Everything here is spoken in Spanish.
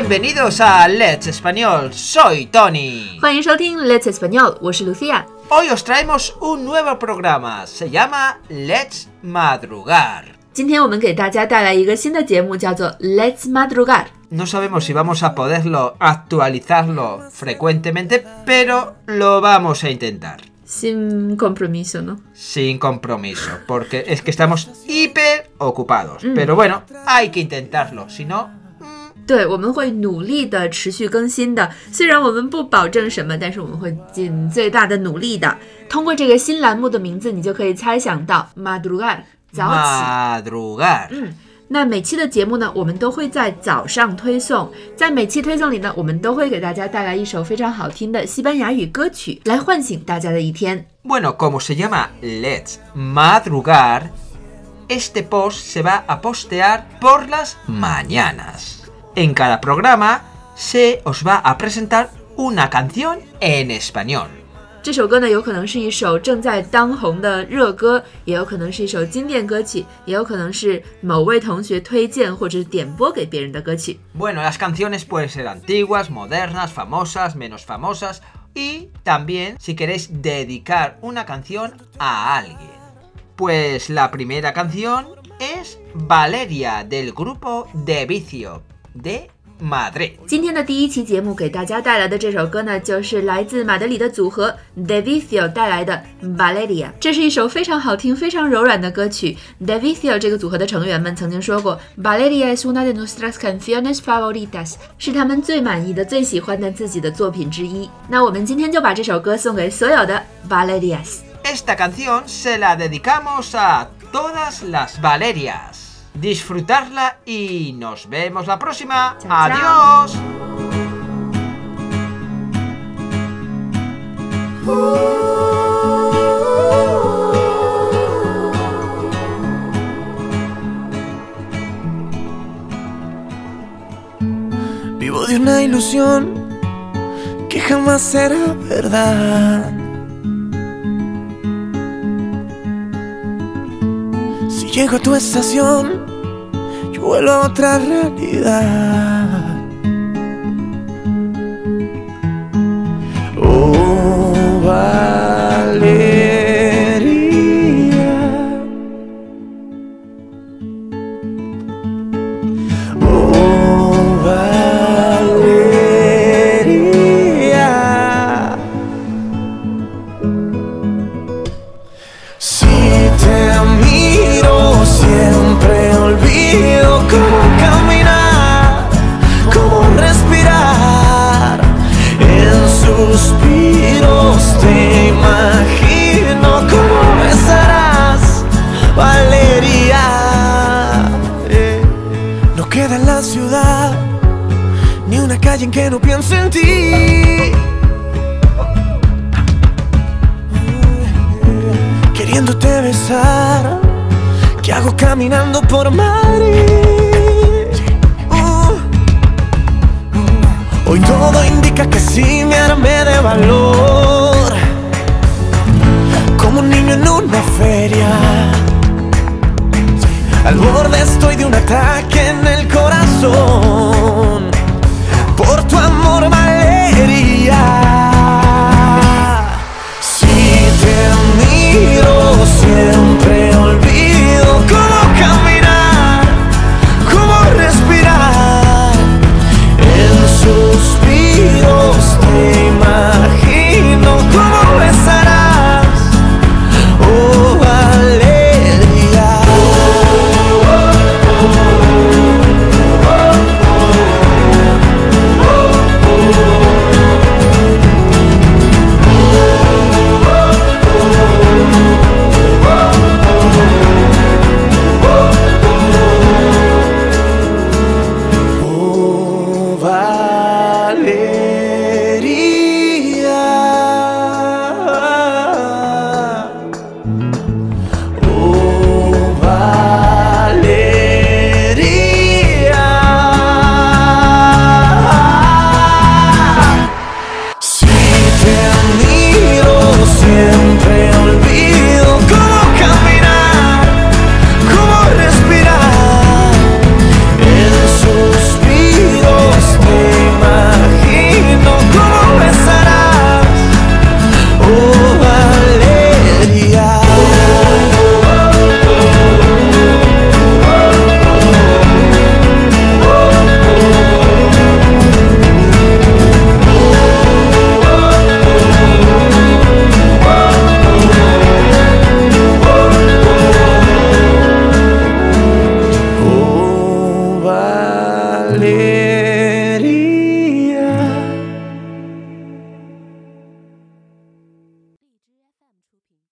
Bienvenidos a Let's Español, soy Tony. 欢迎收听 Let's Español，我是 Lucia。 Hoy os traemos un nuevo programa, se llama Let's Madrugar. 今天我们给大家带来一个新的节目，叫做 Let's Madrugar。 No sabemos si vamos a poderlo actualizarlo frecuentemente, pero lo vamos a intentar. Sin compromiso, ¿no? Sin compromiso, porque es que estamos hiper ocupados. Pero bueno, hay que intentarlo, si no, 对，我们会努力的持续更新的。虽然我们不保证什么，但是我们会尽最大的努力的。通过这个新栏目的名字，你就可以猜想到 madrugar 早起。madrugar. 嗯，那每期的节目呢，我们都会在早上推送。在每期推送里呢，我们都会给大家带来一首非常好听的西班牙语歌曲，来唤醒大家的一天。Bueno, como se llama Let's Madrugar, este post se va a postear por las mañanas. En cada programa se os va a presentar una canción en español. 这首歌呢，有可能是一首正在当红的热歌，也有可能是一首经典歌曲，也有可能是某位同学推荐或者点播给别人的歌曲。 Bueno, las canciones pueden ser antiguas, modernas, famosas, menos famosas y también si queréis dedicar una canción a alguien. Pues la primera canción es Valeria del grupo De Vicio de Madrid. 今天的第一期节目给大家带来的这首歌呢，就是来自马德里的组合 Davicio 带来的 Valeria。这是一首非常好听、非常柔软的歌曲。Davicio 这个组合的成员们曾经说过，Valeria es una de nuestras canciones favoritas，是他们最满意的、最喜欢的自己的作品之一。那我们今天就把这首歌送给所有的 Valerias。Esta canción se la dedicamos a todas las Valerias. Disfrutarla y nos vemos la próxima. Chao, chao. Adiós. Vivo de una ilusión que jamás será verdad. Si llego a tu estación, a otra realidad. Calle que no piense en ti. Queriéndote besar, ¿qué hago caminando por Madrid? Hoy todo indica que sí me armé de valor, como un niño en una feria. Al borde estoy de un ataque en el corazón.